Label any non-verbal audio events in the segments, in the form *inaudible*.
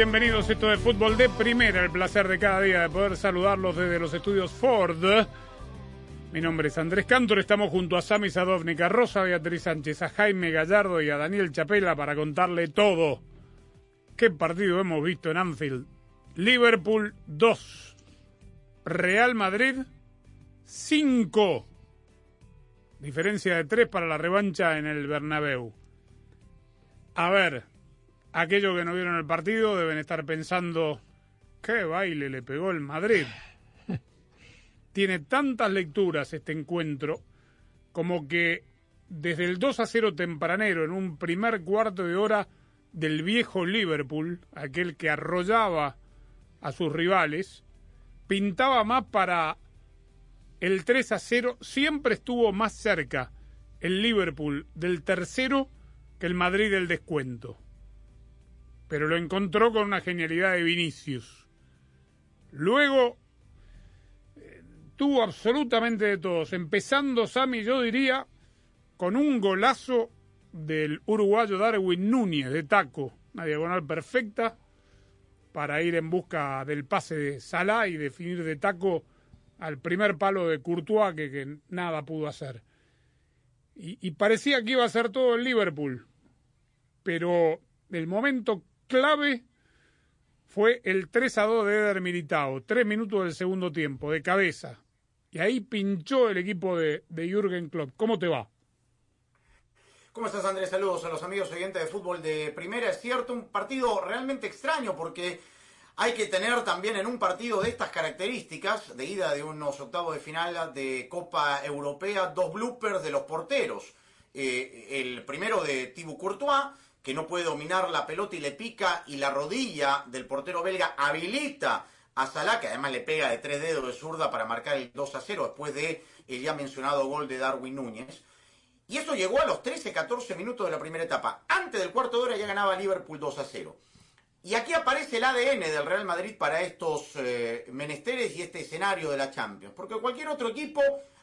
Bienvenidos. Esto es Fútbol de Primera. El placer de cada día de poder saludarlos desde los estudios Ford. Mi nombre es Andrés Cantor. Estamos junto a Sami Sadovnik, a Rosa Beatriz Sánchez, a Jaime Gallardo y a Daniel Chapela para contarle todo. ¿Qué partido hemos visto en Anfield? Liverpool 2. Real Madrid 5. Diferencia de 3 para la revancha en el Bernabéu. A ver, aquellos que no vieron el partido deben estar pensando, ¿qué baile le pegó el Madrid? *laughs* Tiene tantas lecturas este encuentro como que desde el 2 a 0 tempranero en un primer cuarto de hora del viejo Liverpool, aquel que arrollaba a sus rivales, pintaba más para el 3 a 0, siempre estuvo más cerca el Liverpool del tercero que el Madrid del descuento. Pero lo encontró con una genialidad de Vinicius. Luego eh, tuvo absolutamente de todos, empezando Sami, yo diría, con un golazo del uruguayo Darwin Núñez de taco, una diagonal perfecta para ir en busca del pase de Salah y definir de taco al primer palo de Courtois que, nada pudo hacer. Y, y parecía que iba a ser todo el Liverpool, pero el momento clave fue el 3 a 2 de Eder Militao, tres minutos del segundo tiempo, de cabeza. Y ahí pinchó el equipo de, de Jürgen Klopp. ¿Cómo te va? ¿Cómo estás, Andrés? Saludos a los amigos oyentes de fútbol de primera. Es cierto, un partido realmente extraño porque hay que tener también en un partido de estas características, de ida de unos octavos de final de Copa Europea, dos bloopers de los porteros. Eh, el primero de Thibaut Courtois, que no puede dominar la pelota y le pica, y la rodilla del portero belga habilita a Salah, que además le pega de tres dedos de zurda para marcar el 2 a 0 después de el ya mencionado gol de Darwin Núñez. Y eso llegó a los 13-14 minutos de la primera etapa. Antes del cuarto de hora ya ganaba Liverpool 2 a 0. Y aquí aparece el ADN del Real Madrid para estos eh, menesteres y este escenario de la Champions. Porque cualquier otro equipo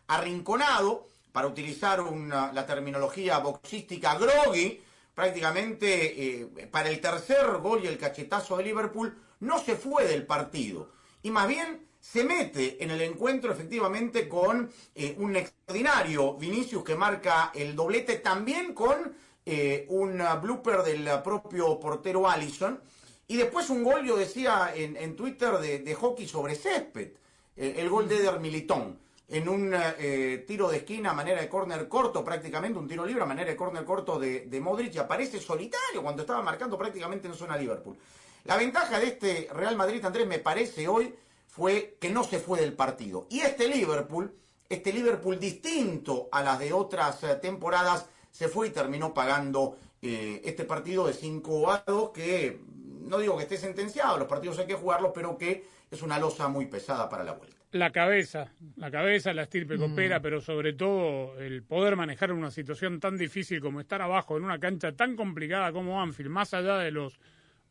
arrinconado, para utilizar una, la terminología boxística groggy, prácticamente eh, para el tercer gol y el cachetazo de Liverpool, no se fue del partido. Y más bien se mete en el encuentro efectivamente con eh, un extraordinario Vinicius que marca el doblete también con eh, un blooper del propio portero Allison. Y después un gol, yo decía en, Twitter, de, de, hockey sobre césped, el gol de Eder Militón, en un eh, tiro de esquina a manera de córner corto prácticamente, un tiro libre a manera de córner corto de, de Modric, y aparece solitario cuando estaba marcando prácticamente en zona Liverpool. La ventaja de este Real Madrid, Andrés, me parece hoy, fue que no se fue del partido. Y este Liverpool, este Liverpool distinto a las de otras eh, temporadas, se fue y terminó pagando eh, este partido de 5 a 2 que no digo que esté sentenciado, los partidos hay que jugarlos, pero que es una losa muy pesada para la vuelta. La cabeza, la cabeza, la estirpe copera, mm. pero sobre todo el poder manejar una situación tan difícil como estar abajo en una cancha tan complicada como Anfield, más allá de los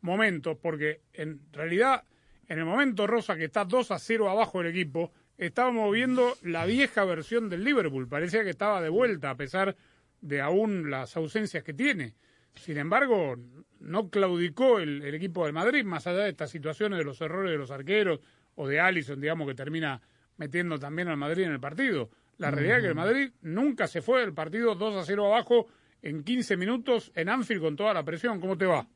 momentos, porque en realidad en el momento Rosa que está 2 a 0 abajo el equipo, estábamos viendo la vieja versión del Liverpool, parecía que estaba de vuelta a pesar de aún las ausencias que tiene. Sin embargo, no claudicó el, el, equipo del Madrid, más allá de estas situaciones de los errores de los arqueros o de Allison, digamos, que termina metiendo también al Madrid en el partido. La realidad uh -huh. es que el Madrid nunca se fue del partido 2 a 0 abajo en 15 minutos en Anfield con toda la presión. ¿Cómo te va?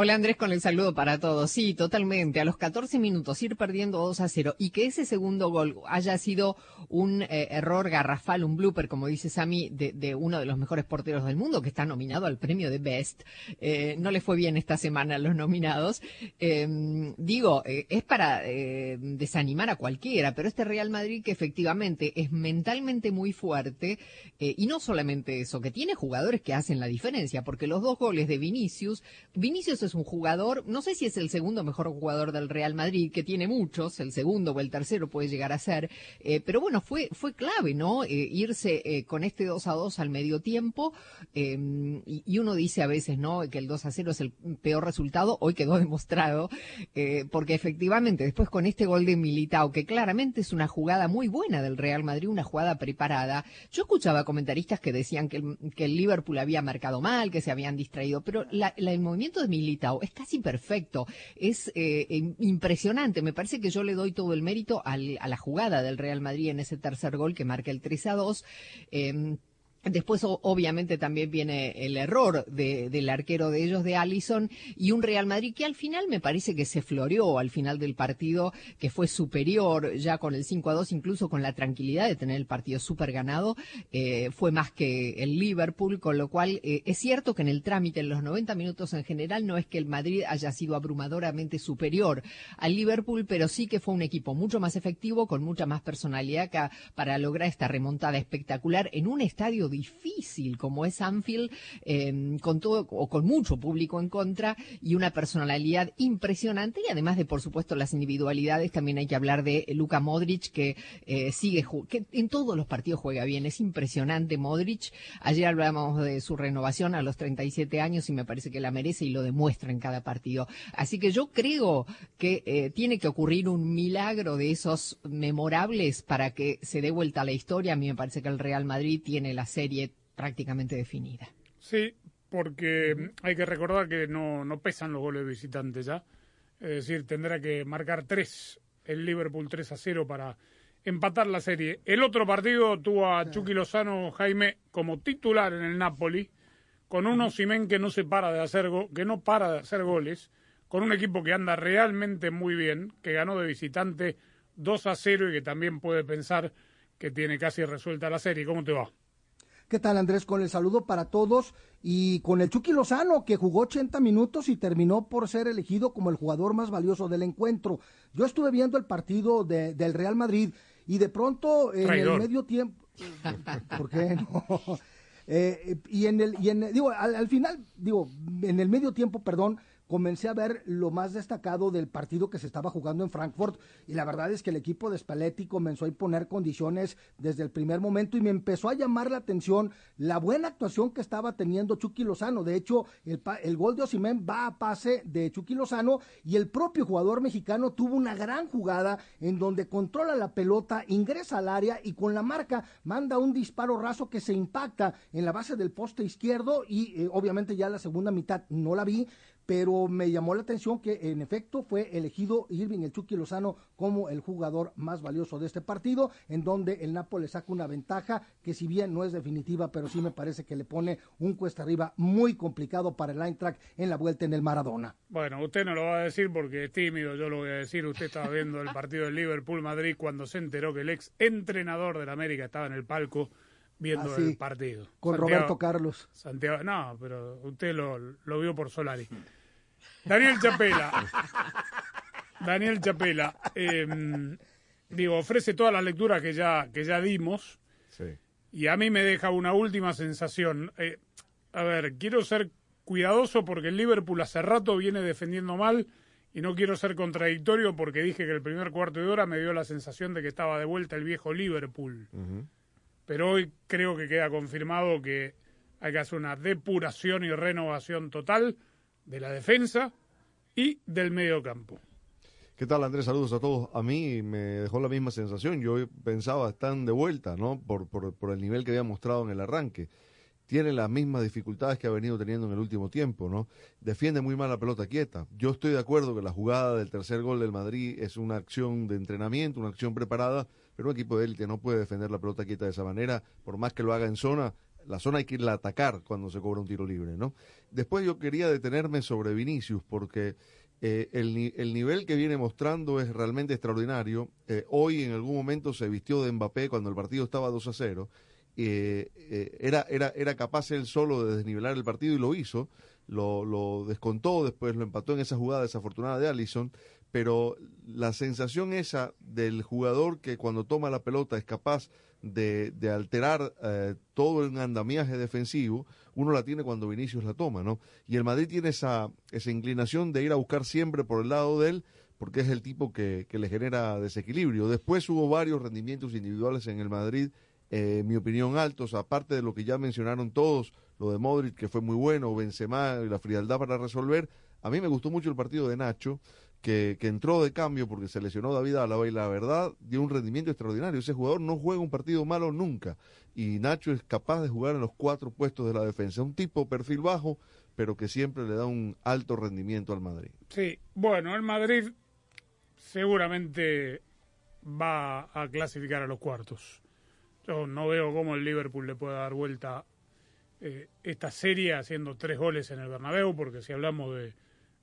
Hola Andrés, con el saludo para todos. Sí, totalmente. A los 14 minutos ir perdiendo 2 a 0 y que ese segundo gol haya sido un eh, error garrafal, un blooper, como dice Sammy, de, uno de los mejores porteros del mundo que está nominado al premio de Best. Eh, no le fue bien esta semana a los nominados. Eh, digo, eh, es para desanimar a cualquiera, pero este Real Madrid que efectivamente es mentalmente muy fuerte y no solamente eso, que tiene jugadores que hacen la diferencia, porque los dos goles de Vinicius, Vinicius es un jugador, no sé si es el segundo mejor jugador del Real Madrid, que tiene muchos, el segundo o el tercero puede llegar a ser, eh, pero bueno, fue, fue clave, ¿no? Eh, irse eh, con este 2 a 2 al medio tiempo, y, y, uno dice a veces, ¿no? Que el 2 a 0 es el peor resultado, hoy quedó *laughs* demostrado, porque efectivamente después con este gol de Militao, que claramente es una jugada muy buena del Real Madrid, una jugada preparada, yo escuchaba comentaristas que decían que el, Liverpool había marcado mal, que se habían distraído, pero la, el movimiento de Militao es casi perfecto, es eh, impresionante. Me parece que yo le doy todo el mérito al, a la jugada del Real Madrid en ese tercer gol que marca el 3 a 2. Eh, Después, obviamente, también viene el error de, del arquero de ellos, de Allison, y un Real Madrid que al final me parece que se floreó al final del partido, que fue superior ya con el 5 a 2, incluso con la tranquilidad de tener el partido súper ganado, eh, fue más que el Liverpool, con lo cual eh, es cierto que en el trámite, en los 90 minutos en general, no es que el Madrid haya sido abrumadoramente superior al Liverpool, pero sí que fue un equipo mucho más efectivo, con mucha más personalidad para lograr esta remontada espectacular en un estadio difícil como es Anfield, eh, con todo o con mucho público en contra y una personalidad impresionante y además de por supuesto las individualidades también hay que hablar de Luka Modric que eh, sigue que en todos los partidos juega bien, es impresionante Modric. Ayer hablábamos de su renovación a los 37 años y me parece que la merece y lo demuestra en cada partido. Así que yo creo que eh, tiene que ocurrir un milagro de esos memorables para que se dé vuelta a la historia. A mí me parece que el Real Madrid tiene la serie prácticamente definida. Sí, porque hay que recordar que no, no pesan los goles visitantes ya. Es decir, tendrá que marcar tres el Liverpool 3 a 0 para empatar la serie. El otro partido tuvo a Chucky Lozano Jaime como titular en el Napoli, con un Osimen que no se para de hacer go que no para de hacer goles, con un equipo que anda realmente muy bien, que ganó de visitante 2 a 0 y que también puede pensar que tiene casi resuelta la serie. ¿Cómo te va? ¿Qué tal Andrés? Con el saludo para todos y con el Chucky Lozano que jugó 80 minutos y terminó por ser elegido como el jugador más valioso del encuentro. Yo estuve viendo el partido de, del Real Madrid y de pronto en Traidor. el medio tiempo... *laughs* ¿Por qué no? *laughs* Eh, y en el, y en, digo, al, al final, digo, en el medio tiempo, perdón, comencé a ver lo más destacado del partido que se estaba jugando en Frankfurt y la verdad es que el equipo de Spalletti comenzó a imponer condiciones desde el primer momento y me empezó a llamar la atención la buena actuación que estaba teniendo Chucky Lozano. De hecho, el, el gol de Osimén va a pase de Chucky Lozano y el propio jugador mexicano tuvo una gran jugada en donde controla la pelota, ingresa al área y con la marca manda un disparo raso que se impacta en la base del poste izquierdo y eh, obviamente ya la segunda mitad no la vi, pero me llamó la atención que en efecto fue elegido Irving el Chucky Lozano como el jugador más valioso de este partido, en donde el Nápoles saca una ventaja que si bien no es definitiva, pero sí me parece que le pone un cuesta arriba muy complicado para el Eintracht en la vuelta en el Maradona. Bueno, usted no lo va a decir porque es tímido, yo lo voy a decir, usted estaba viendo el partido del Liverpool-Madrid cuando se enteró que el ex entrenador del América estaba en el palco viendo Así, el partido. Con Santiago, Roberto Carlos. Santiago, no, pero usted lo, lo vio por Solari. Daniel Chapela. Daniel Chapela. Eh, digo, ofrece todas las lecturas que ya, que ya dimos. Sí. Y a mí me deja una última sensación. Eh, a ver, quiero ser cuidadoso porque el Liverpool hace rato viene defendiendo mal y no quiero ser contradictorio porque dije que el primer cuarto de hora me dio la sensación de que estaba de vuelta el viejo Liverpool. Uh -huh. Pero hoy creo que queda confirmado que hay que hacer una depuración y renovación total de la defensa y del medio campo. ¿Qué tal, Andrés? Saludos a todos. A mí me dejó la misma sensación. Yo pensaba, están de vuelta, ¿no? Por, por, por el nivel que había mostrado en el arranque. Tiene las mismas dificultades que ha venido teniendo en el último tiempo, ¿no? Defiende muy mal la pelota quieta. Yo estoy de acuerdo que la jugada del tercer gol del Madrid es una acción de entrenamiento, una acción preparada, pero un equipo de élite no puede defender la pelota quieta de esa manera, por más que lo haga en zona, la zona hay que irla a atacar cuando se cobra un tiro libre, ¿no? Después yo quería detenerme sobre Vinicius porque eh, el, el nivel que viene mostrando es realmente extraordinario. Eh, hoy en algún momento se vistió de Mbappé cuando el partido estaba 2 a 0. Eh, eh, era, era, era capaz él solo de desnivelar el partido y lo hizo. Lo, lo descontó, después lo empató en esa jugada desafortunada de Allison. Pero la sensación esa del jugador que cuando toma la pelota es capaz de, de alterar eh, todo el andamiaje defensivo, uno la tiene cuando Vinicius la toma, ¿no? Y el Madrid tiene esa, esa inclinación de ir a buscar siempre por el lado de él, porque es el tipo que, que le genera desequilibrio. Después hubo varios rendimientos individuales en el Madrid, eh, en mi opinión, altos, aparte de lo que ya mencionaron todos, lo de Modric, que fue muy bueno, Benzema y la frialdad para resolver. A mí me gustó mucho el partido de Nacho, que, entró de cambio porque se lesionó David Álava y la verdad dio un rendimiento extraordinario. Ese jugador no juega un partido malo nunca y Nacho es capaz de jugar en los cuatro puestos de la defensa. Un tipo perfil bajo, pero que siempre le da un alto rendimiento al Madrid. Sí, bueno, el Madrid seguramente va a clasificar a los cuartos. Yo no veo cómo el Liverpool le pueda dar vuelta eh, esta serie haciendo tres goles en el Bernabéu, porque si hablamos de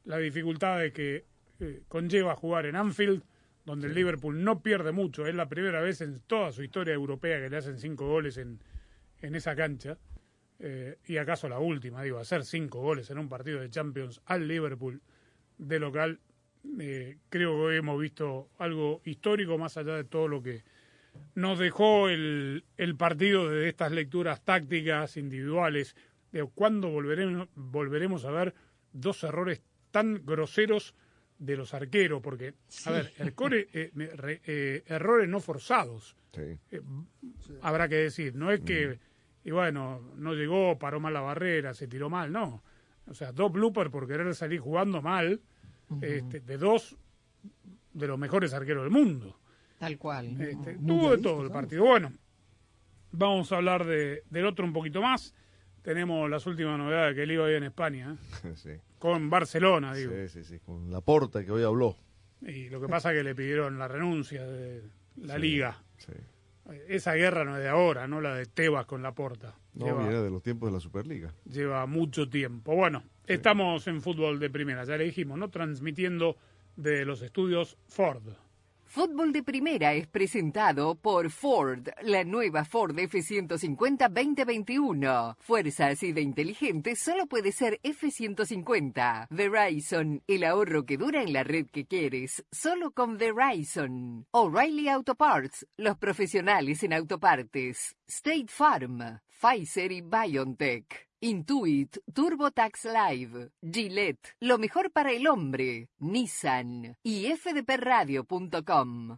la dificultad de que eh, conlleva jugar en Anfield, donde el Liverpool no pierde mucho, es la primera vez en toda su historia europea que le hacen cinco goles en, en esa cancha, eh, y acaso la última, digo, hacer cinco goles en un partido de Champions al Liverpool de local, eh, creo que hoy hemos visto algo histórico más allá de todo lo que nos dejó el, el partido de estas lecturas tácticas individuales. De cuándo volveremos, volveremos a ver dos errores tan groseros de los arqueros, porque, a ver, eh, re- eh, errores no forzados, Sí. eh, habrá que decir, no es que, y bueno, no llegó, paró mal la barrera, se tiró mal, no. O sea, dos bloopers por querer salir jugando mal, este, de dos de los mejores arqueros del mundo. Tal cual. Este, tuvo de todo el partido. Bueno, vamos a hablar de, del otro un poquito más. Tenemos las últimas novedades que él iba ahí en España, ¿eh? *laughs* sí. Con Barcelona, digo. Sí, sí, sí, con la porta que hoy habló. Y lo que pasa es que le pidieron la renuncia de la Sí, liga. Sí. Esa guerra no es de ahora, no la de Tebas con la porta. No, lleva, viene de los tiempos de la Superliga. lleva mucho tiempo. Bueno, estamos en fútbol de primera, ya le dijimos, ¿no? Transmitiendo de los estudios Ford. Fútbol de Primera es presentado por Ford, la nueva Ford F-150 2021. Fuerza así de inteligente solo puede ser F-150. Verizon, el ahorro que dura en la red que quieres, solo con Verizon. O'Reilly Auto Parts, los profesionales en autopartes. State Farm, Pfizer y BioNTech. Intuit, TurboTax Live, Gillette, lo mejor para el hombre, Nissan y fdpradio.com.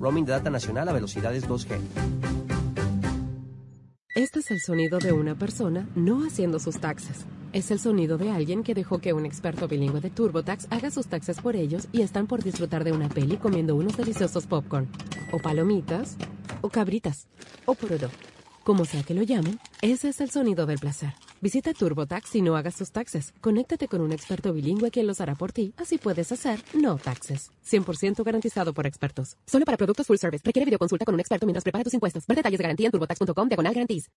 Roaming de data nacional a velocidades 2G. Este es el sonido de una persona no haciendo sus taxes. Es el sonido de alguien que dejó que un experto bilingüe de TurboTax haga sus taxes por ellos y están por disfrutar de una peli comiendo unos deliciosos popcorn. O palomitas. O cabritas. O porodo. Como sea que lo llamen, ese es el sonido del placer. Visita TurboTax y no hagas tus taxes. Conéctate con un experto bilingüe quien los hará por ti, así puedes hacer no taxes. 100% garantizado por expertos. Solo para productos full service. Requiere videoconsulta con un experto mientras prepara tus impuestos. Ver detalles de garantía en turbotax.com diagonal guarantees.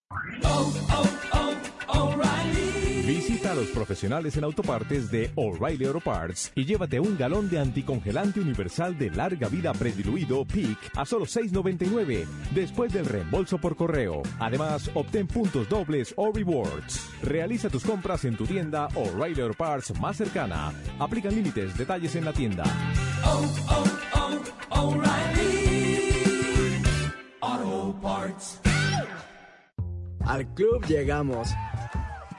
Visita a los profesionales en autopartes de O'Reilly Auto Parts y llévate un galón de anticongelante universal de larga vida prediluido PIC a solo $6.99 después del reembolso por correo. Además, obtén puntos dobles o rewards. Realiza tus compras en tu tienda O'Reilly Auto Parts más cercana. Aplican límites, detalles en la tienda. Al club llegamos.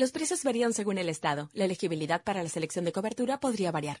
Los precios varían según el estado. La elegibilidad para la selección de cobertura podría variar.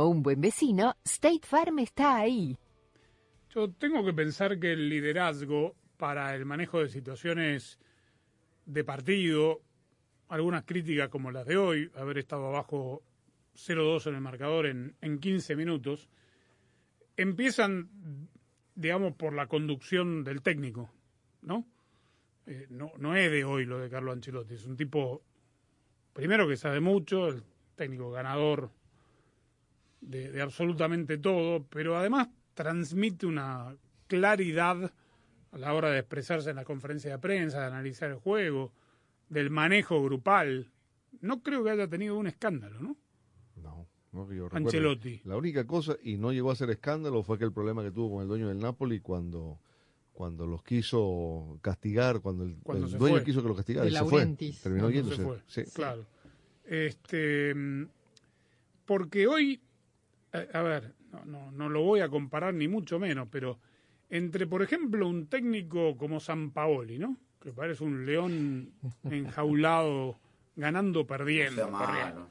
Un buen vecino, State Farm está ahí. Yo tengo que pensar que el liderazgo para el manejo de situaciones de partido, algunas críticas como las de hoy, haber estado abajo 0-2 en el marcador en, en 15 minutos, empiezan, digamos, por la conducción del técnico, ¿no? Eh, no, no es de hoy lo de Carlo Ancelotti, es un tipo, primero que sabe mucho, el técnico ganador de, de absolutamente todo, pero además transmite una claridad a la hora de expresarse en la conferencia de prensa, de analizar el juego, del manejo grupal. No creo que haya tenido un escándalo, ¿no? No, no que yo. Ancelotti. La única cosa, y no llegó a ser escándalo, fue que el problema que tuvo con el dueño del Napoli cuando cuando los quiso castigar, cuando el, Cuando el se dueño fue. quiso que los castigara, y se fue. Terminó yéndose. se fue, Sí. Claro. Este, mm, porque hoy, a, a ver, no, no, no lo voy a comparar ni mucho menos, pero entre, por ejemplo, un técnico como San Paoli, ¿no? Que parece un león enjaulado, ganando, perdiendo. perdiendo.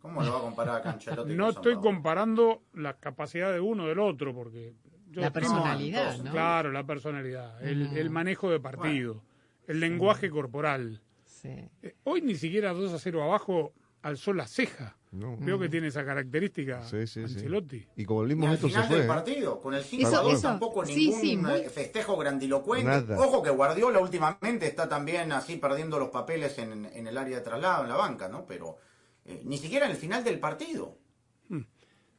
¿Cómo lo va a comparar a Canchelotti No con San estoy comparando la capacidad de uno del otro, porque yo La personalidad, ¿no? Claro, la personalidad, el, el manejo de partido, el lenguaje corporal. Eh, Hoy ni siquiera 2 a 0 abajo alzó la ceja. No. Veo que tiene esa característica Sí, sí, sí. Ancelotti. Y como el mismo gesto se final fue. del ¿eh? partido, con el 5 Eso- a 2 eso- tampoco sí, ningún sí, muy- festejo grandilocuente. Nada. Ojo que Guardiola últimamente está también así perdiendo los papeles en, en el área de traslado, en la banca, ¿no? Pero eh, ni siquiera en el final del partido.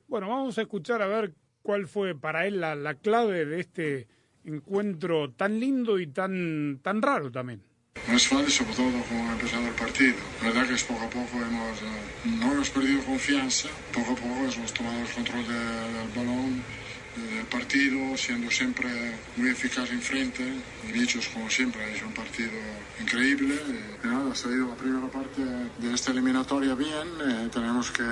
Bueno, vamos a escuchar a ver cuál fue para él la, la clave de este encuentro tan lindo y tan, tan raro también. No es fácil, sobre todo como ha empezado el partido. La verdad que es poco a poco hemos, eh, no hemos perdido confianza, poco a poco hemos tomado el control de- del balón, del partido, siendo siempre muy eficaz enfrente. Y Bichos, como siempre, ha hecho un partido increíble. Y nada, ha salido la primera parte de esta eliminatoria bien. eh, tenemos que,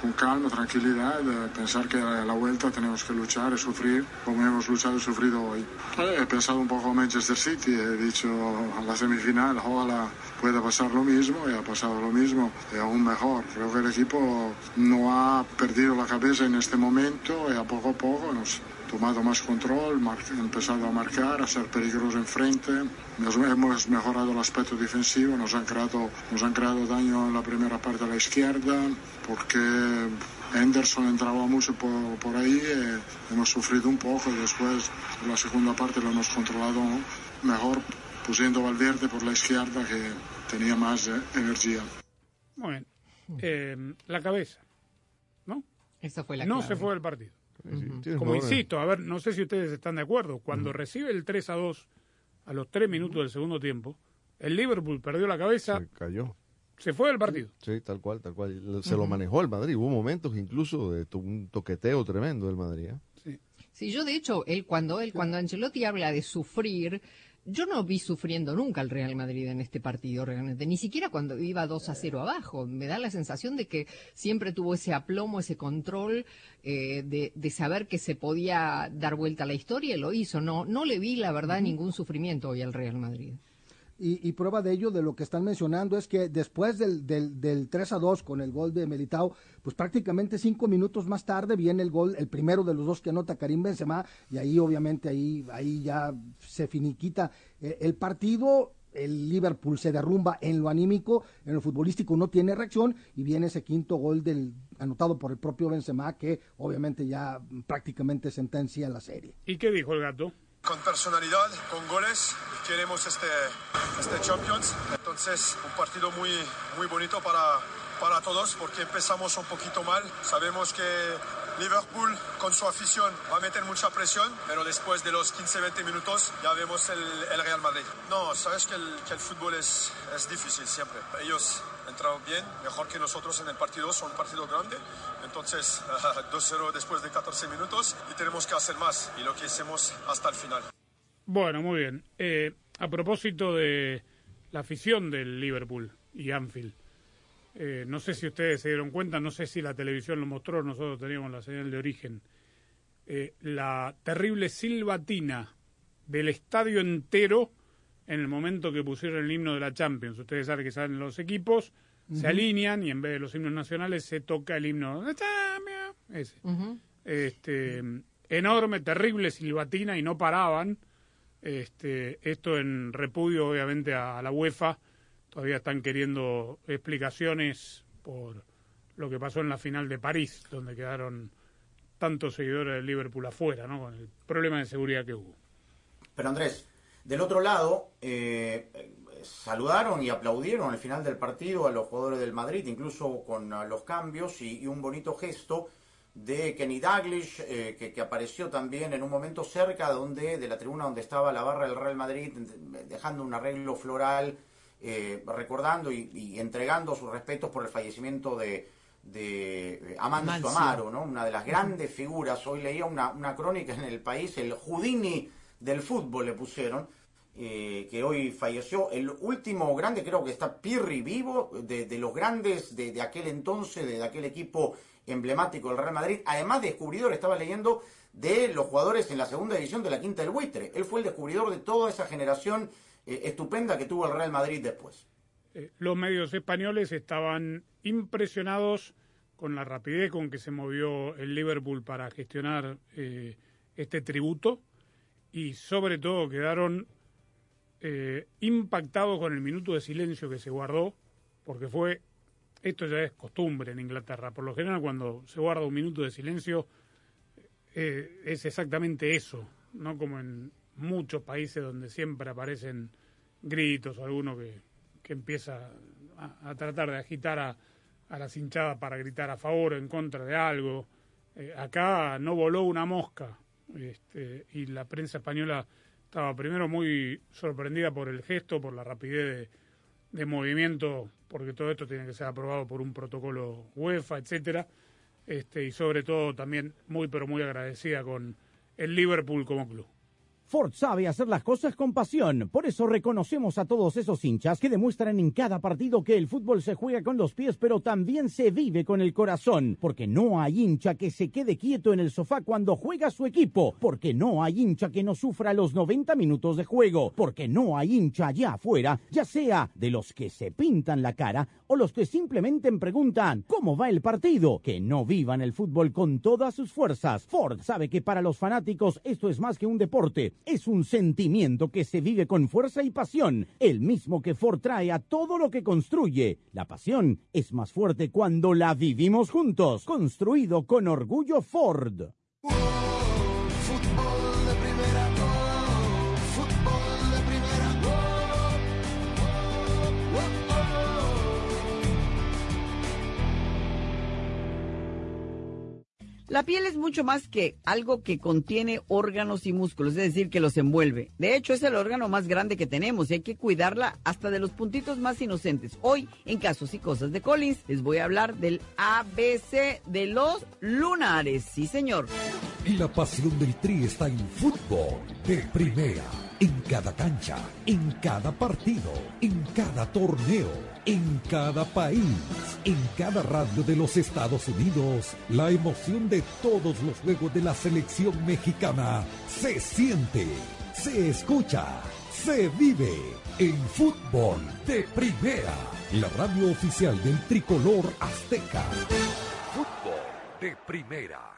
con calma, tranquilidad, eh, pensar que a la vuelta tenemos que luchar y sufrir como hemos luchado y sufrido hoy. Eh, He pensado un poco en Manchester City, he dicho a la semifinal, ojalá pueda pasar lo mismo, y ha pasado lo mismo, y aún mejor. Creo que el equipo no ha perdido la cabeza en este momento, y a poco a poco hemos tomado más control, mar- empezado a marcar, a ser peligrosos enfrente. Nos hemos mejorado el aspecto defensivo, nos han creado, nos han creado daño en la primera parte a la izquierda, porque Henderson entraba mucho por, por ahí, eh, hemos sufrido un poco y después la segunda parte lo hemos controlado mejor, pusiendo Valverde por la izquierda que tenía más eh, energía. Muy bien. Eh, la cabeza, ¿no? Esa fue la No clave. se fue del partido. Como insisto, a ver, no sé si ustedes están de acuerdo. Cuando recibe el 3 a 2 a los 3 minutos del segundo tiempo, el Liverpool perdió la cabeza, Se cayó. se fue del partido. Sí, tal cual, tal cual. Se lo manejó el Madrid. Hubo momentos incluso de to- un toqueteo tremendo del Madrid. ¿eh? Sí, yo de hecho, él cuando él cuando Ancelotti habla de sufrir, yo no vi sufriendo nunca al Real Madrid en este partido realmente, ni siquiera cuando iba 2 a 0 abajo. Me da la sensación de que siempre tuvo ese aplomo, ese control eh, de, de saber que se podía dar vuelta a la historia y lo hizo. No, no le vi, la verdad, ningún sufrimiento hoy al Real Madrid. Y, y prueba de ello, de lo que están mencionando, es que después del, del, del 3 a 2 con el gol de Militao, pues prácticamente cinco minutos más tarde viene el gol, el primero de los dos que anota Karim Benzema, y ahí obviamente ahí, ahí ya se finiquita eh, el partido. El Liverpool se derrumba en lo anímico, en lo futbolístico no tiene reacción y viene ese quinto gol del anotado por el propio Benzema que obviamente ya prácticamente sentencia la serie. ¿Y qué dijo el gato? Con personalidad, con goles. Queremos este, este Champions. Entonces, un partido muy, muy bonito para, para todos porque empezamos un poquito mal. Sabemos que Liverpool con su afición va a meter mucha presión, pero después de los 15-20 minutos ya vemos el, el Real Madrid. No, sabes que el, que el fútbol es, es difícil siempre. Ellos entraron bien, mejor que nosotros en el partido, son un partido grande. Entonces, *laughs* 2-0 después de 14 minutos y tenemos que hacer más y lo que hacemos hasta el final. Bueno, muy bien. Eh, a propósito de la afición del Liverpool y Anfield, eh, no sé si ustedes se dieron cuenta, no sé si la televisión lo mostró, nosotros teníamos la señal de origen, eh, la terrible silbatina del estadio entero en el momento que pusieron el himno de la Champions. Ustedes saben que salen los equipos, se alinean y en vez de los himnos nacionales se toca el himno. Ese. este, enorme, terrible silbatina y no paraban. Este, esto en repudio, obviamente, a, a la UEFA. Todavía están queriendo explicaciones por lo que pasó en la final de París, donde quedaron tantos seguidores del Liverpool afuera, ¿no? Con el problema de seguridad que hubo. Pero Andrés, del otro lado, eh, saludaron y aplaudieron al final del partido a los jugadores del Madrid, incluso con ah, los cambios y, y un bonito gesto de Kenny Dalglish, eh, que, que apareció también en un momento cerca donde, de la tribuna donde estaba la barra del Real Madrid, dejando un arreglo floral, eh, recordando y, y entregando sus respetos por el fallecimiento de, de eh, Amancio. Amaro, ¿no? una de las grandes figuras. Hoy leía una, una crónica en el país, el Houdini del fútbol le pusieron, eh, que hoy falleció. El último grande, creo que está Pirri vivo, de, los grandes de, aquel entonces, de, aquel equipo emblemático del Real Madrid. Además, descubridor, estaba leyendo de los jugadores en la segunda división de la Quinta del Buitre. Él fue el descubridor de toda esa generación eh, estupenda que tuvo el Real Madrid después. Eh, los medios españoles estaban impresionados con la rapidez con que se movió el Liverpool para gestionar este tributo y sobre todo quedaron eh, impactados con el minuto de silencio que se guardó, porque fue, esto ya es costumbre en Inglaterra, por lo general cuando se guarda un minuto de silencio eh, es exactamente eso, no como en muchos países donde siempre aparecen gritos o alguno que, que empieza a, a tratar de agitar a, a las hinchadas para gritar a favor o en contra de algo. Eh, acá no voló una mosca este, y la prensa española estaba primero muy sorprendida por el gesto, por la rapidez de, movimiento, porque todo esto tiene que ser aprobado por un protocolo UEFA, etcétera, este, y sobre todo también muy pero muy agradecida con el Liverpool como club. Ford sabe hacer las cosas con pasión. Por eso reconocemos a todos esos hinchas que demuestran en cada partido que el fútbol se juega con los pies, pero también se vive con el corazón. Porque no hay hincha que se quede quieto en el sofá cuando juega su equipo. Porque no hay hincha que no sufra los 90 minutos de juego. Porque no hay hincha allá afuera, ya sea de los que se pintan la cara o los que simplemente preguntan ¿cómo va el partido? Que no vivan el fútbol con todas sus fuerzas. Ford sabe que para los fanáticos esto es más que un deporte es un sentimiento que se vive con fuerza y pasión, el mismo que Ford trae a todo lo que construye. La pasión es más fuerte cuando la vivimos juntos, construido con orgullo Ford. La piel es mucho más que algo que contiene órganos y músculos, es decir, que los envuelve. De hecho, es el órgano más grande que tenemos y hay que cuidarla hasta de los puntitos más inocentes. Hoy, en Casos y Cosas de Collins, les voy a hablar del ABC de los lunares. Sí, señor. Y la pasión del Tri está en fútbol de primera. En cada cancha, en cada partido, en cada torneo, en cada país, en cada radio de los Estados Unidos, la emoción de todos los juegos de la selección mexicana se siente, se escucha, se vive en fútbol de primera. La radio oficial del tricolor azteca. Fútbol de primera.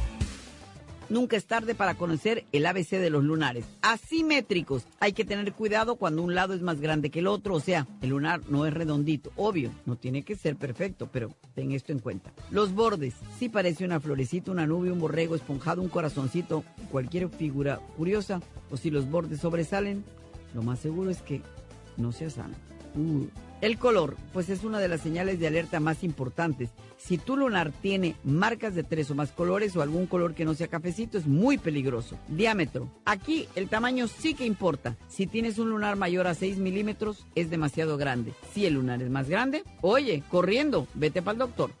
Nunca es tarde para conocer el ABC de los lunares. Asimétricos. Hay que tener cuidado cuando un lado es más grande que el otro. O sea, el lunar no es redondito. Obvio, no tiene que ser perfecto, pero ten esto en cuenta. Los bordes. Si parece una florecita, una nube, un borrego esponjado, un corazoncito, cualquier figura curiosa. O si los bordes sobresalen, lo más seguro es que no sea sano. Uh. El color, pues es una de las señales de alerta más importantes. Si tu lunar tiene marcas de tres o más colores o algún color que no sea cafecito, es muy peligroso. Diámetro. Aquí el tamaño sí que importa. Si tienes un lunar mayor a 6 milímetros, es demasiado grande. Si el lunar es más grande, oye, corriendo, vete para el doctor.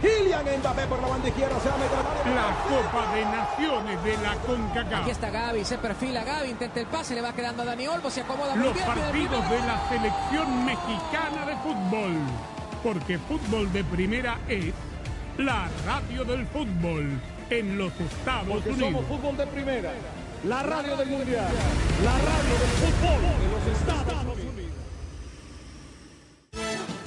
Kylian Mbappé por la banda izquierda, se va a meter La Copa de Naciones de la CONCACAF. Aquí está Gaby, se perfila Gaby, intenta el pase, le va quedando a Dani Olmo, se acomoda muy Los bien. pide el partidos de la selección mexicana de fútbol. Porque fútbol de primera es la radio del fútbol en los Estados Porque Unidos. somos fútbol de primera. La radio del mundial. La radio del fútbol de los Estados Unidos.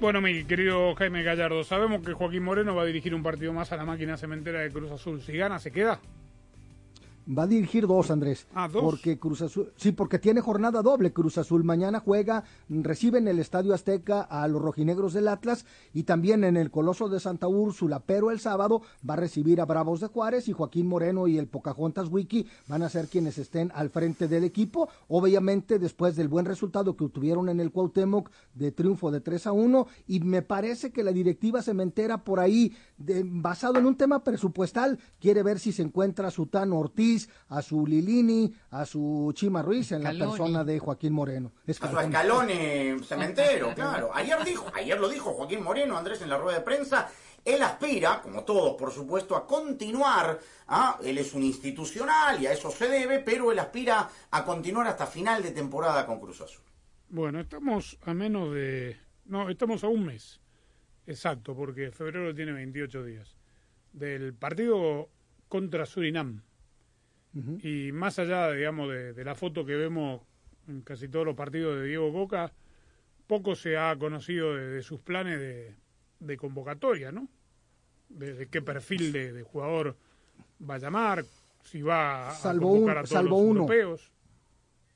Bueno, mi querido Jaime Gallardo, sabemos que Joaquín Moreno va a dirigir un partido más a la máquina cementera de Cruz Azul. Si gana, ¿se queda? Va a dirigir dos, Andrés. Ah, dos. Porque Cruz Azul, sí, porque tiene jornada doble. Cruz Azul mañana juega, recibe en el Estadio Azteca a los rojinegros del Atlas y también en el Coloso de Santa Úrsula. Pero el sábado va a recibir a Bravos de Juárez y Joaquín Moreno y el Pocahontas Wiki van a ser quienes estén al frente del equipo. Obviamente, después del buen resultado que obtuvieron en el Cuauhtémoc de triunfo de 3 a 1. Y me parece que la directiva cementera por ahí, de- basado en un tema presupuestal, quiere ver si se encuentra Sutano Ortiz, a su Lilini, a su Chima Ruiz en la persona de Joaquín Moreno. A su escalone cementero, *laughs* claro. Ayer dijo, ayer lo dijo Joaquín Moreno, Andrés, en la rueda de prensa. Él aspira, como todos, por supuesto, a continuar. ¿ah? Él es un institucional y a eso se debe, pero él aspira a continuar hasta final de temporada con Cruz Azul. Bueno, estamos a menos de... No, estamos a un mes. Exacto, porque febrero tiene 28 días. Del partido contra Surinam. Y más allá, digamos, de, de la foto que vemos en casi todos los partidos de Diego Coca, poco se ha conocido de, de sus planes de, de convocatoria, ¿no? De, qué perfil de, jugador va a llamar, si va a Salvo convocar un- a todos salvo los uno. europeos.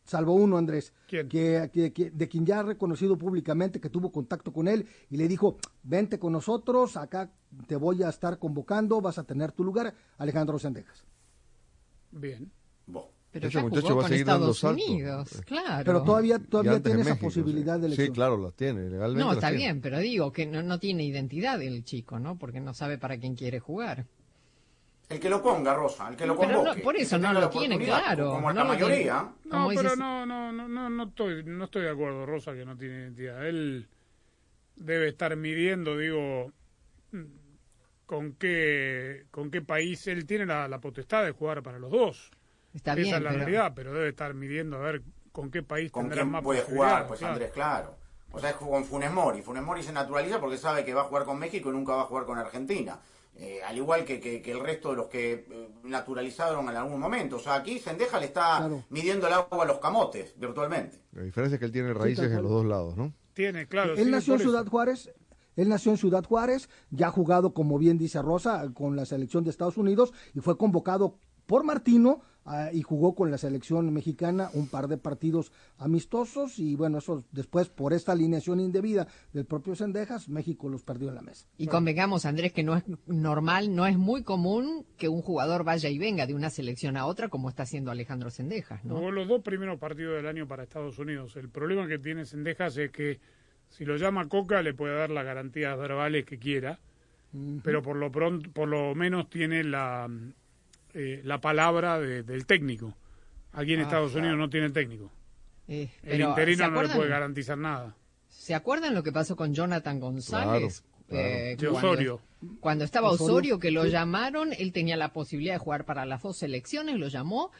Salvo uno, Andrés, ¿Quién? Que, que- que- de quien ya ha reconocido públicamente que tuvo contacto con él y le dijo, vente con nosotros, acá te voy a estar convocando, vas a tener tu lugar, Alejandro Sendejas. Bien. Pero Ese ya muchacho va a seguir dando Estados saltos. Unidos, claro. Pero todavía, todavía tiene en esa México, posibilidad sí. de elección. Sí, claro, las tiene, legalmente. No, está tiene. bien, pero digo que no, no tiene identidad el chico, ¿no? Porque no sabe para quién quiere jugar. El que lo ponga, Rosa, el que lo Pero no, convoque. por eso no lo tiene claro, Como no la lo mayoría. tiene. No, pero no, no, no, no, no estoy, no estoy de acuerdo, Rosa, que no tiene identidad. Él debe estar midiendo, digo, con qué, con qué país él tiene la, la potestad de jugar para los dos. Está Esa bien, es la pero- realidad, pero debe estar midiendo a ver con qué país ¿Con tendrá quién más puede jugar? Pues claro. Andrés, claro. O sea, es con Funes Mori. Funes Mori se naturaliza porque sabe que va a jugar con México y nunca va a jugar con Argentina. Eh, al igual que, que- que el resto de los que eh, naturalizaron en algún momento. O sea, aquí Sendeja le está Claro. midiendo el agua a los camotes, virtualmente. La diferencia es que él tiene raíces en los dos lados, ¿no? Tiene, claro. Él sí, nació en. Ciudad Juárez. Él nació en Ciudad Juárez, ya ha jugado, como bien dice Rosa, con la selección de Estados Unidos y fue convocado por Martino ah, y jugó con la selección mexicana un par de partidos amistosos y bueno, eso después por esta alineación indebida del propio Sendejas, México los perdió en la mesa. Y convengamos, Andrés, que no es normal, no es muy común que un jugador vaya y venga de una selección a otra como está haciendo Alejandro Sendejas, ¿no? Jugó los dos primeros partidos del año para Estados Unidos. El problema que tiene Sendejas es que si lo llama Coca le puede dar las garantías verbales que quiera, pero por lo pronto, por lo menos tiene la, eh, la palabra de- del técnico. Aquí en Ah, Estados claro. Unidos no tiene técnico. Eh, El pero, ¿se interino no le puede garantizar nada. ¿Se acuerdan lo que pasó con Jonathan González? Claro, Eh. De cuando- Osorio. Cuando estaba Osorio, Osorio, que lo sí. llamaron, él tenía la posibilidad de jugar para las dos selecciones, lo llamó,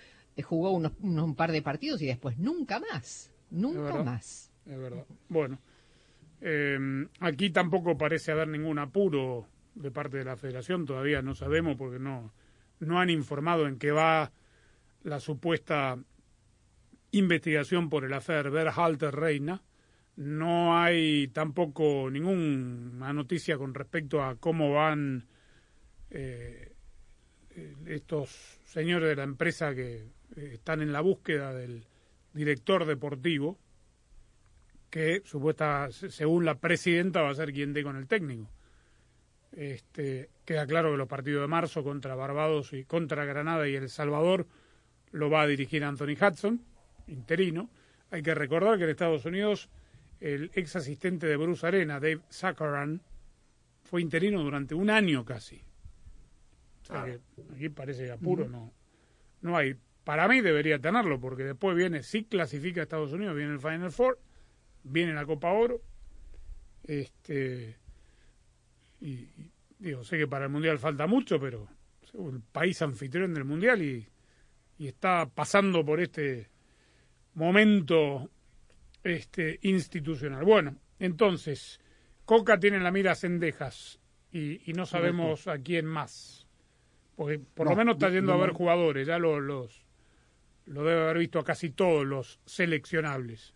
jugó unos, unos- un par de partidos y después nunca más, nunca más. Es verdad. Bueno, eh, aquí tampoco parece haber ningún apuro de parte de la federación, todavía no sabemos porque no, no han informado en qué va la supuesta investigación por el afer Berhalter Reina. No hay tampoco ninguna noticia con respecto a cómo van eh, estos señores de la empresa que eh, están en la búsqueda del director deportivo, que supuesta, se- según la presidenta va a ser quien dé con el técnico. Este, queda claro que los partidos de marzo contra Barbados y contra Granada y El Salvador lo va a dirigir Anthony Hudson, interino. Hay que recordar que en Estados Unidos el ex asistente de Bruce Arena, Dave Sakaran, fue interino durante un año casi. O sea que aquí parece que apuro no, no hay. Para mí debería tenerlo, porque después viene, si clasifica a Estados Unidos, viene el Final Four, viene la Copa Oro. Este, y, y, digo, sé que para el Mundial falta mucho, pero el país anfitrión del Mundial y, y está pasando por este momento este institucional. Bueno, entonces, Coca tiene en la mira Cendejas y, y no sabemos a quién más. Porque por lo No, menos está no, yendo a ver jugadores, ya los, los lo debe haber visto a casi todos los seleccionables.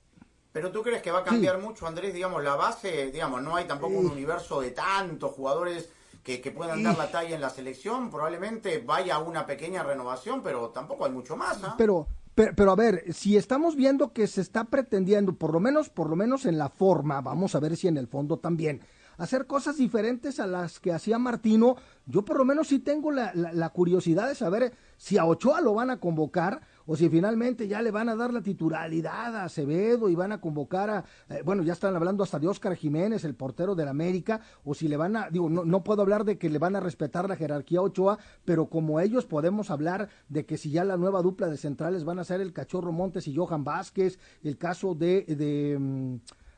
Pero tú crees que va a cambiar mucho, Andrés, digamos, la base, digamos, no hay tampoco un universo de tantos jugadores que, que puedan dar la talla en la selección, probablemente vaya una pequeña renovación, pero tampoco hay mucho más, ¿ah? Pero, pero, pero a ver, si estamos viendo que se está pretendiendo, por lo menos, por lo menos en la forma, vamos a ver si en el fondo también, hacer cosas diferentes a las que hacía Martino, yo por lo menos sí tengo la, la- la curiosidad de saber si a Ochoa lo van a convocar o si finalmente ya le van a dar la titularidad a Acevedo y van a convocar a, eh, bueno, ya están hablando hasta de Óscar Jiménez, el portero del América, o si le van a, digo, no, no puedo hablar de que le van a respetar la jerarquía Ochoa, pero como ellos podemos hablar de que si ya la nueva dupla de centrales van a ser el Cachorro Montes y Johan Vázquez, el caso de, de mm,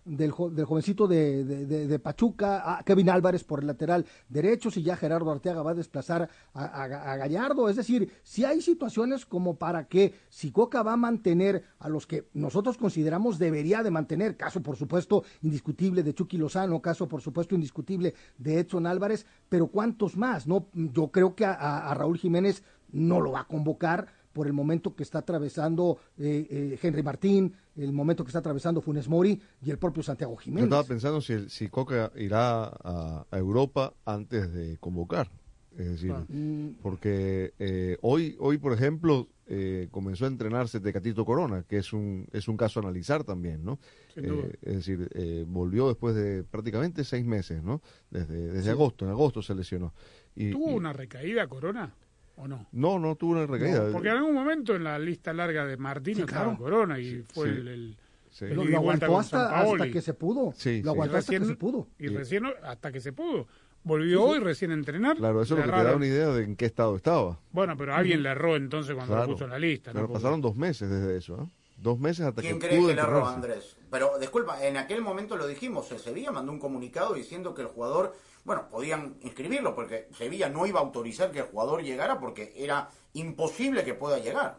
del, del jovencito de, de- de- Pachuca, a Kevin Álvarez por el lateral derecho, si ya Gerardo Arteaga va a desplazar a, Gallardo. Es decir, si hay situaciones como para que si Coca va a mantener a los que nosotros consideramos debería de mantener, caso por supuesto indiscutible de Chucky Lozano, caso por supuesto indiscutible de Edson Álvarez, pero ¿cuántos más? No, yo creo que a- a Raúl Jiménez no lo va a convocar por el momento que está atravesando eh, eh, Henry Martín, el momento que está atravesando Funes Mori y el propio Santiago Yo Jiménez. estaba pensando si, si Coca irá a, a Europa antes de convocar. Es decir, Ah. Mm. porque eh, hoy, hoy, por ejemplo, eh, comenzó a entrenarse Tecatito Corona, que es un, es un caso a analizar también, ¿no? Eh, es decir, eh, volvió después de prácticamente seis meses, ¿no? Desde, desde Sí. agosto, en agosto se lesionó. Y, ¿Tuvo y- una recaída Corona o no? No, no tuvo una recaída. No, porque en algún momento en la lista larga de Martín Sí, estaba. Corona y fue sí. el, el, Sí. el Lo, aguantó hasta, que se pudo. Sí, lo sí. aguantó hasta que se pudo. Y recién hasta que se pudo. Volvió hoy recién a entrenar. Claro, eso es Le lo que te da una idea de en qué estado estaba. Bueno, pero alguien le erró entonces cuando Claro. lo puso en la lista. Pero ¿no? Pasaron dos meses desde eso, ¿eh? Dos meses hasta ¿Quién que cree pudo que le erró, entrenarse. Andrés? Pero disculpa, en aquel momento lo dijimos, el Sevilla mandó un comunicado diciendo que el jugador, bueno, podían inscribirlo porque Sevilla no iba a autorizar que el jugador llegara porque era imposible que pueda llegar.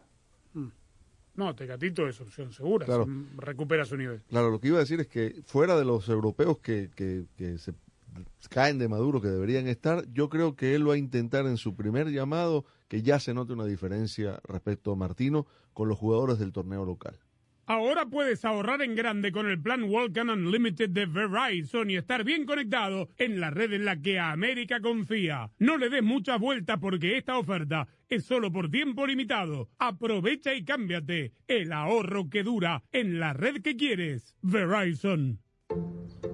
No, Tecatito es opción segura. Claro. si recupera su nivel. Claro, lo que iba a decir es que fuera de los europeos que, que, que se caen de Maduro, que deberían estar, yo creo que él va a intentar en su primer llamado que ya se note una diferencia respecto a Martino con los jugadores del torneo local. Ahora puedes ahorrar en grande con el plan Walkan Unlimited de Verizon y estar bien conectado en la red en la que América confía. No le des muchas vueltas porque esta oferta es solo por tiempo limitado. Aprovecha y cámbiate. El ahorro que dura en la red que quieres. Verizon.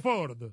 Ford.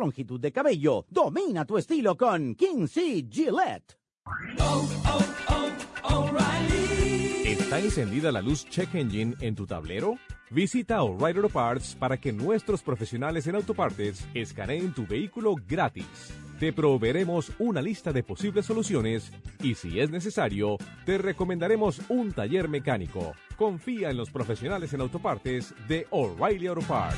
longitud de cabello. Domina tu estilo con Kinsey Gillette. ¿Está encendida la luz Check Engine en tu tablero? Visita O'Reilly Auto Parts para que nuestros profesionales en autopartes escaneen tu vehículo gratis. Te proveeremos una lista de posibles soluciones y si es necesario, te recomendaremos un taller mecánico. Confía en los profesionales en autopartes de O'Reilly Auto Parts.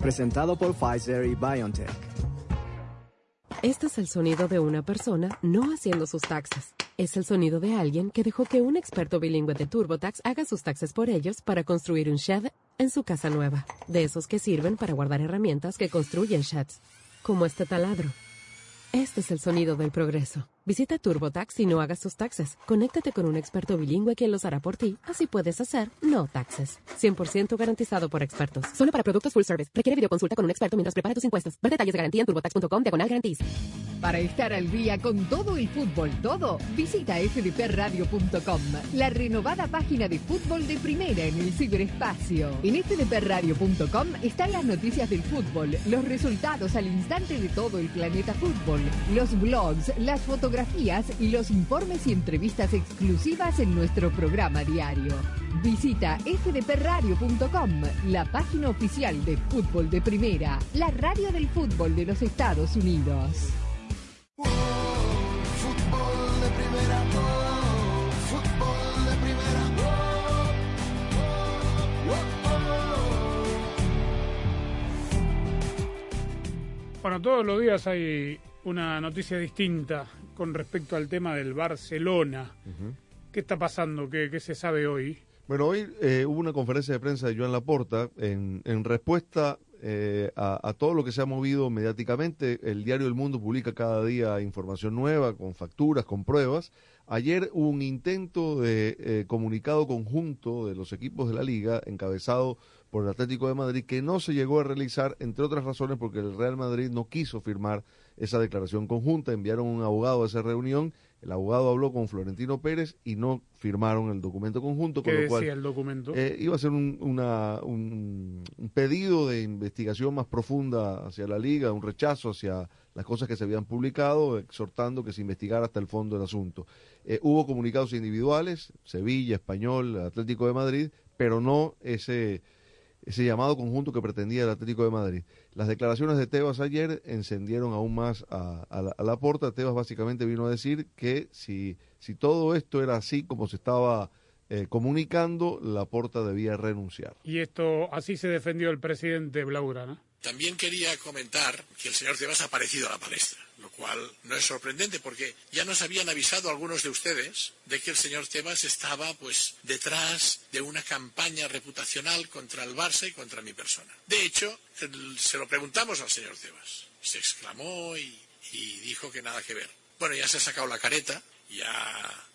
Presentado por Pfizer y BioNTech. Este es el sonido de una persona no haciendo sus taxes. Es el sonido de alguien que dejó que un experto bilingüe de TurboTax haga sus taxes por ellos para construir un shed en su casa nueva. De esos que sirven para guardar herramientas que construyen sheds, como este taladro. Este es el sonido del progreso. Visita TurboTax y no hagas tus taxes. Conéctate con un experto bilingüe quien los hará por ti. Así puedes hacer no taxes. 100% garantizado por expertos. Solo para productos full service. Requiere videoconsulta con un experto mientras prepara tus impuestos. Ver detalles de garantía en turbotax.com diagonal garantías. Para estar al día con todo el fútbol, todo, visita fdpradio.com, la renovada página de fútbol de primera en el ciberespacio. En fdpradio.com están las noticias del fútbol, los resultados al instante de todo el planeta fútbol, los blogs, las fotografías y los informes y entrevistas exclusivas en nuestro programa diario. Visita fdpradio.com, la página oficial de fútbol de primera, la radio del fútbol de los Estados Unidos. Bueno, todos los días hay una noticia distinta con respecto al tema del Barcelona. ¿Qué está pasando? ¿Qué, qué se sabe hoy? Bueno, hoy eh, hubo una conferencia de prensa de Joan Laporta en, en respuesta eh, a, a todo lo que se ha movido mediáticamente. El diario El Mundo publica cada día información nueva, con facturas, con pruebas. Ayer hubo un intento de eh, comunicado conjunto de los equipos de la liga, encabezado por el Atlético de Madrid, que no se llegó a realizar, entre otras razones, porque el Real Madrid no quiso firmar esa declaración conjunta. Enviaron un abogado a esa reunión. El abogado habló con Florentino Pérez y no firmaron el documento conjunto. ¿Qué con lo decía cual, el documento? eh, iba a ser un, una- un- un pedido de investigación más profunda hacia la liga, un rechazo hacia las cosas que se habían publicado, exhortando que se investigara hasta el fondo del asunto. Eh, hubo comunicados individuales, Sevilla, Español, Atlético de Madrid, pero no ese, ese llamado conjunto que pretendía el Atlético de Madrid. Las declaraciones de Tebas ayer encendieron aún más a, a la, a la porta. Tebas básicamente vino a decir que si, si todo esto era así como se estaba eh, comunicando, la porta debía renunciar. Y esto, así se defendió el presidente Blaugrana. También quería comentar que el señor Tebas ha aparecido a la palestra, lo cual no es sorprendente porque ya nos habían avisado algunos de ustedes de que el señor Tebas estaba pues detrás de una campaña reputacional contra el Barça y contra mi persona. De hecho, se lo preguntamos al señor Tebas. Se exclamó y, y dijo que nada que ver. Bueno, ya se ha sacado la careta, ya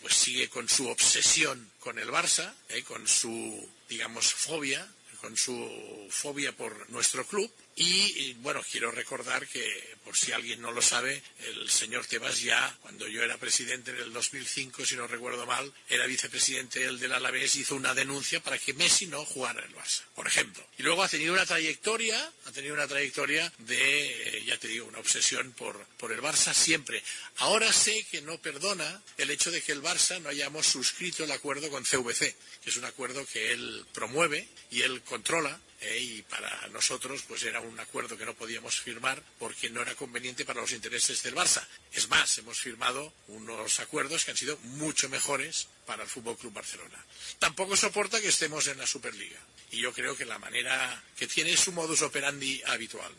pues sigue con su obsesión con el Barça, eh, con su, digamos, fobia, con su fobia por nuestro club. Y, bueno, quiero recordar que, por si alguien no lo sabe, el señor Tebas ya, cuando yo era presidente en el 2005, si no recuerdo mal, era vicepresidente él del Alavés, hizo una denuncia para que Messi no jugara en el Barça, por ejemplo. Y luego ha tenido una trayectoria, ha tenido una trayectoria de, eh, ya te digo, una obsesión por, por el Barça siempre. Ahora sé que no perdona el hecho de que el Barça no hayamos suscrito el acuerdo con CVC, que es un acuerdo que él promueve y él controla, y para nosotros pues era un acuerdo que no podíamos firmar porque no era conveniente para los intereses del Barça. Es más, hemos firmado unos acuerdos que han sido mucho mejores para el Fútbol Club Barcelona. Tampoco soporta que estemos en la Superliga y yo creo que la manera que tiene es su modus operandi habitual.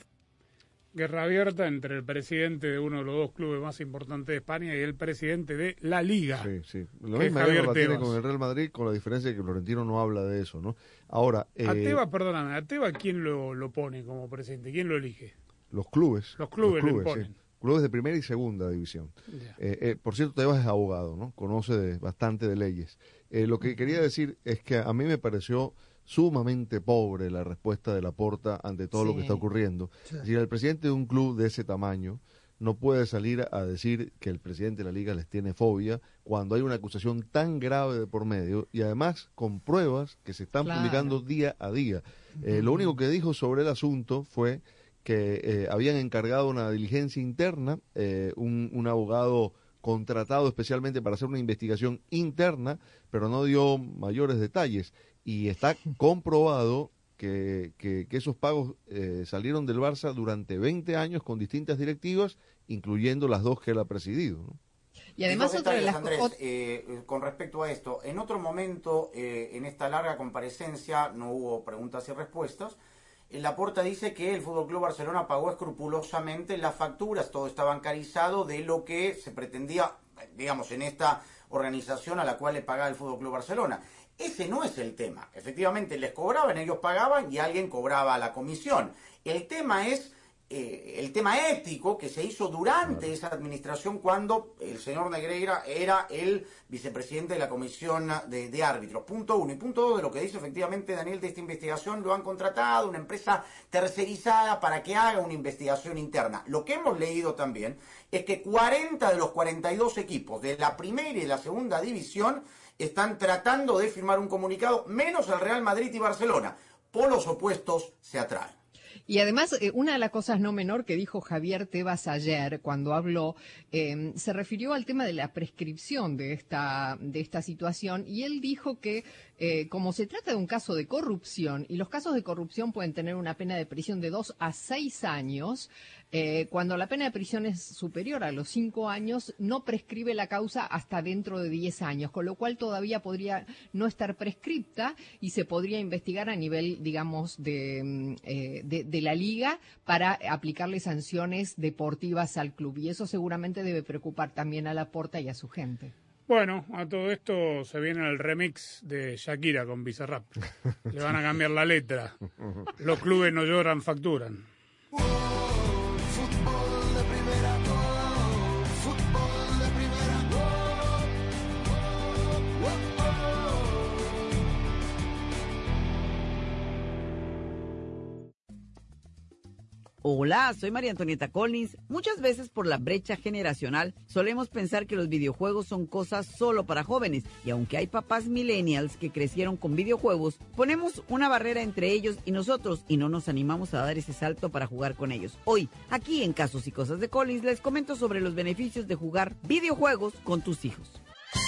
Guerra abierta entre el presidente de uno de los dos clubes más importantes de España y el presidente de la Liga. Sí, sí. Lo mismo la tiene con el Real Madrid, con la diferencia de que Florentino no habla de eso, ¿no? Ahora, eh, A Tebas, perdóname, a Tebas quién lo, lo pone como presidente, quién lo elige. los clubes. Los clubes lo sí. imponen. Clubes de primera y segunda división. Eh, eh, por cierto, Tebas es abogado, ¿no? Conoce de- bastante de leyes. Eh, lo que quería decir es que a mí me pareció sumamente pobre la respuesta de la Porta ante todo lo que está ocurriendo. Sí. Es decir, el presidente de un club de ese tamaño no puede salir a decir que el presidente de la liga les tiene fobia cuando hay una acusación tan grave de por medio y además con pruebas que se están Claro. publicando día a día. Eh, lo único que dijo sobre el asunto fue que eh, habían encargado una diligencia interna, eh, un, un abogado contratado especialmente para hacer una investigación interna, pero no dio mayores detalles. Y está comprobado que, que- que esos pagos eh, salieron del Barça durante 20 años con distintas directivas, incluyendo las dos que él ha presidido. ¿no? Y además otra de las Andrés, eh, con respecto a esto, en otro momento, eh, en esta larga comparecencia, no hubo preguntas y respuestas. En la porta dice que el Fútbol Club Barcelona pagó escrupulosamente las facturas, todo está bancarizado de lo que se pretendía, digamos, en esta organización a la cual le pagaba el Fútbol Club Barcelona. Ese no es el tema. Efectivamente, les cobraban, ellos pagaban y alguien cobraba la comisión. El tema es eh, el tema ético que se hizo durante esa administración cuando el señor Negreira era el vicepresidente de la comisión de, de árbitros. Punto uno. Y punto dos de lo que dice efectivamente Daniel de esta investigación, lo han contratado una empresa tercerizada para que haga una investigación interna. Lo que hemos leído también es que 40 de los 42 equipos de la primera y de la segunda división están tratando de firmar un comunicado, menos el Real Madrid y Barcelona. Polos opuestos se atraen. Y además, eh, una de las cosas no menor que dijo Javier Tebas ayer cuando habló, eh, se refirió al tema de la prescripción de esta, de esta situación y él dijo que eh, como se trata de un caso de corrupción y los casos de corrupción pueden tener una pena de prisión de dos a seis años, eh, cuando la pena de prisión es superior a los cinco años, no prescribe la causa hasta dentro de diez años, con lo cual todavía podría no estar prescripta y se podría investigar a nivel, digamos, de, mm, eh, de, de la liga para aplicarle sanciones deportivas al club. Y eso seguramente debe preocupar también a la porta y a su gente. Bueno, a todo esto se viene el remix de Shakira con Bizarrap. Le van a cambiar la letra. *laughs* Los clubes no lloran, facturan. Hola, soy María Antonieta Collins. Muchas veces por la brecha generacional solemos pensar que los videojuegos son cosas solo para jóvenes y aunque hay papás millennials que crecieron con videojuegos, ponemos una barrera entre ellos y nosotros y no nos animamos a dar ese salto para jugar con ellos. Hoy, aquí en Casos y Cosas de Collins, les comento sobre los beneficios de jugar videojuegos con tus hijos.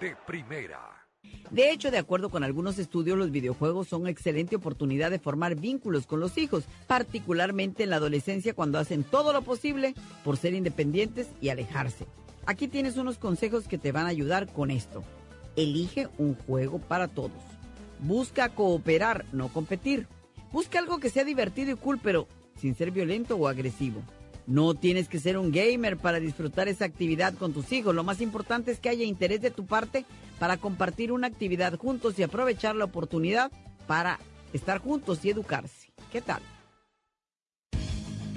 De primera. De hecho, de acuerdo con algunos estudios, los videojuegos son una excelente oportunidad de formar vínculos con los hijos, particularmente en la adolescencia cuando hacen todo lo posible por ser independientes y alejarse. Aquí tienes unos consejos que te van a ayudar con esto. Elige un juego para todos. Busca cooperar, no competir. Busca algo que sea divertido y cool, pero sin ser violento o agresivo. No tienes que ser un gamer para disfrutar esa actividad con tus hijos. Lo más importante es que haya interés de tu parte para compartir una actividad juntos y aprovechar la oportunidad para estar juntos y educarse. ¿Qué tal?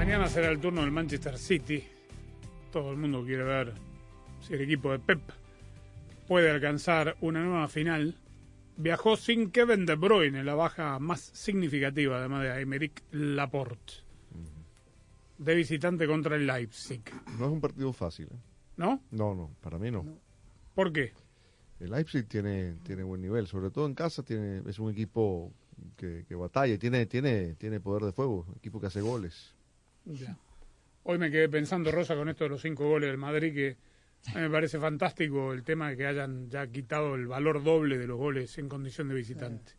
Mañana será el turno del Manchester City. Todo el mundo quiere ver si el equipo de Pep puede alcanzar una nueva final. Viajó sin Kevin De Bruyne, la baja más significativa, además de Aymeric Laporte. De visitante contra el Leipzig. No es un partido fácil. ¿eh? ¿No? No, no, para mí no. ¿Por qué? El Leipzig tiene, tiene buen nivel, sobre todo en casa tiene, es un equipo que, que batalla, tiene, tiene, tiene poder de fuego, un equipo que hace goles. Ya. Hoy me quedé pensando, Rosa, con esto de los cinco goles del Madrid, que a mí me parece fantástico el tema de que hayan ya quitado el valor doble de los goles en condición de visitante.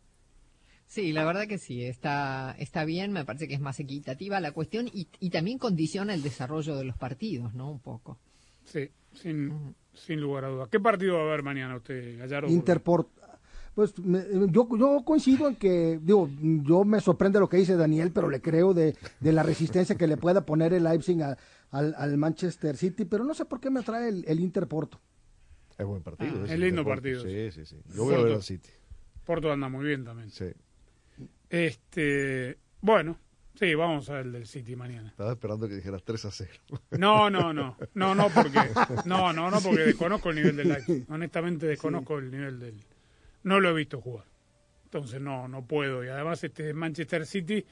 Sí, la verdad que sí, está, está bien, me parece que es más equitativa la cuestión y, y también condiciona el desarrollo de los partidos, ¿no? Un poco. Sí, sin, sin lugar a dudas. ¿Qué partido va a haber mañana usted, Gallardo? Interport. Pues me- yo, yo coincido en que, digo, yo me sorprende lo que dice Daniel, pero le creo de, de la resistencia que le pueda poner el Leipzig a- al, al Manchester City, pero no sé por qué me atrae el, el Interporto. Es buen partido. Ah, es lindo partido. Sí, sí, sí. Yo voy a ver al City. Porto anda muy bien también. Sí. Este, bueno, sí, vamos a ver el del City mañana. Estaba esperando que dijeras 3 a 0. No, no, no, no, no, porque, *laughs* no, no, no, porque desconozco el nivel del Leipzig. Honestamente desconozco el nivel del, no lo he visto jugar. Entonces no, no puedo. Y además este Manchester City,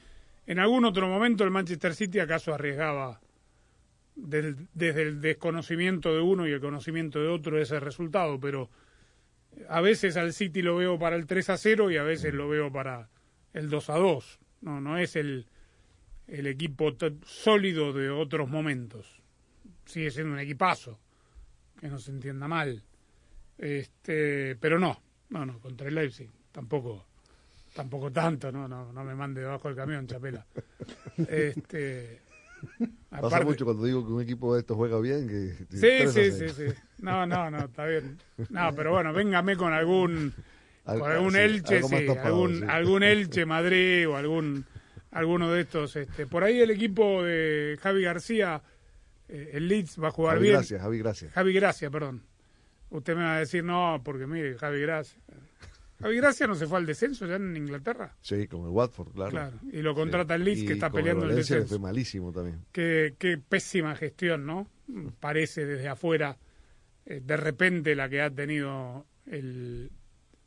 en algún otro momento el Manchester City acaso arriesgaba del- desde el desconocimiento de uno y el conocimiento de otro ese resultado, pero a veces al City lo veo para el 3 a 0 y a veces lo veo para el 2 a 2. No, no es el, el equipo sólido de otros momentos. Sigue siendo un equipazo, que no se entienda mal. Este, pero no, no, no, contra el Leipzig tampoco, tampoco tanto, no, no, no me mande debajo del camión, Chapela. *laughs* Este, Pasa aparte- mucho cuando digo que un equipo de estos juega bien. Que, Sí, 3 a sí, 0. sí, sí. No, no, no, está bien. No, pero bueno, véngame con algún, con algún sí, Elche, sí, algún, sí. algún *laughs* Elche Madrid o algún alguno de estos. Este, por ahí el equipo de Javi García, eh, el Leeds va a jugar Javi bien. Gracia, Javi Gracia. Javi Gracia, perdón. Usted me va a decir no, porque mire, Javi Gracia. Javi Gracia no se fue al descenso ya en Inglaterra. Sí, como el Watford, claro. Claro, y lo contrata el Leeds, que está con el peleando el que descenso. Fue malísimo también. Qué, qué pésima gestión, ¿no? Parece desde afuera, eh, de repente, la que ha tenido el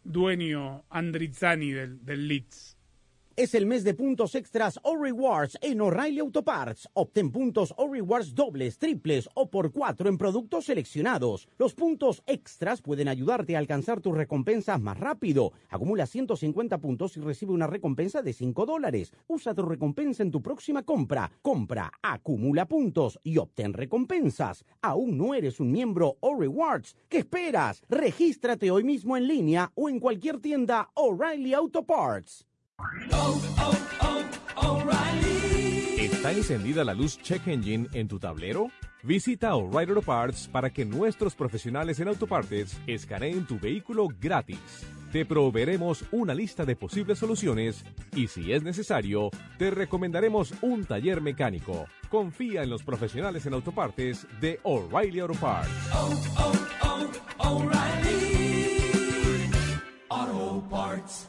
dueño Andrizzani del, del Leeds. Es el mes de puntos extras o rewards en O'Reilly Auto Parts. Obtén puntos o rewards dobles, triples o por cuatro en productos seleccionados. Los puntos extras pueden ayudarte a alcanzar tus recompensas más rápido. Acumula 150 puntos y recibe una recompensa de 5 dólares. Usa tu recompensa en tu próxima compra. Compra, acumula puntos y obtén recompensas. ¿Aún no eres un miembro o rewards? ¿Qué esperas? Regístrate hoy mismo en línea o en cualquier tienda O'Reilly Auto Parts. ¿Está encendida la luz Check Engine en tu tablero? Visita O'Reilly Auto Parts para que nuestros profesionales en autopartes escaneen tu vehículo gratis. Te proveeremos una lista de posibles soluciones y si es necesario, te recomendaremos un taller mecánico. Confía en los profesionales en autopartes de O'Reilly Auto Parts. Auto Parts.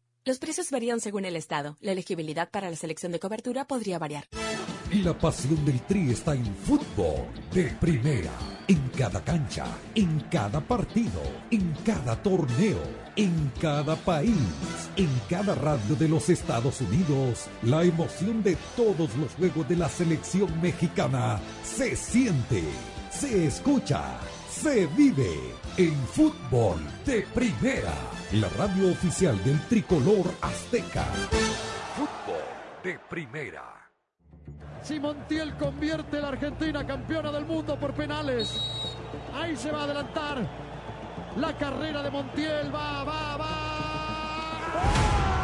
Los precios varían según el estado. La elegibilidad para la selección de cobertura podría variar. La pasión del Tri está en fútbol de primera, en cada cancha, en cada partido, en cada torneo, en cada país, en cada radio de los Estados Unidos. La emoción de todos los juegos de la selección mexicana se siente, se escucha, se vive en fútbol de primera, la radio oficial del tricolor azteca. Fútbol de primera. Si Montiel convierte a la Argentina campeona del mundo por penales. Ahí se va a adelantar. La carrera de Montiel va, va, va.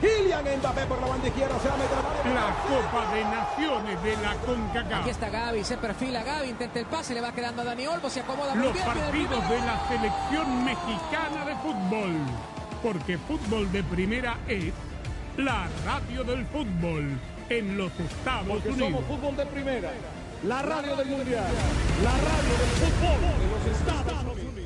Kylian Mbappé por la banda izquierda, se va a meter La Copa de Naciones de la CONCACAF. Aquí está Gaby, se perfila Gaby, intenta el pase, le va quedando a Dani Olmo, se acomoda muy Los bien. partidos de la selección mexicana de fútbol. Porque fútbol de primera es la radio del fútbol en los Estados Porque Unidos. somos fútbol de primera. La radio del mundial. La radio del fútbol de los Estados Unidos.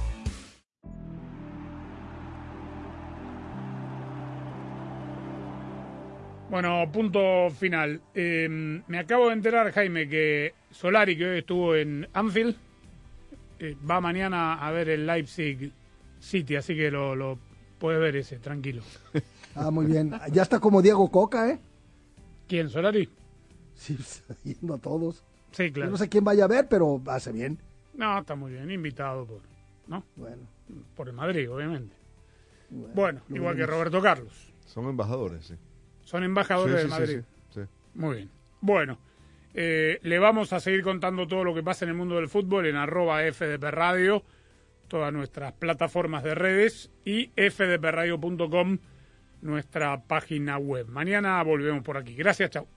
Bueno, punto final. Eh, me acabo de enterar, Jaime, que Solari, que hoy estuvo en Anfield, eh, va mañana a ver el Leipzig City, así que lo, lo puedes ver ese, tranquilo. *laughs* Ah, muy bien. Ya está como Diego Coca, ¿eh? ¿Quién, Solari? Sí, está yendo a todos. Sí, Yo claro. no sé quién vaya a ver, pero hace bien. No, está muy bien, invitado por, ¿no? Bueno. Por el Madrid, obviamente. Bueno, igual que. Roberto Carlos. Son embajadores, sí. Son embajadores Sí, de Madrid. sí, sí. Muy bien. Bueno, eh, le vamos a seguir contando todo lo que pasa en el mundo del fútbol en arroba FDP Radio, todas nuestras plataformas de redes y fdpradio.com, nuestra página web. Mañana volvemos por aquí. Gracias, chao.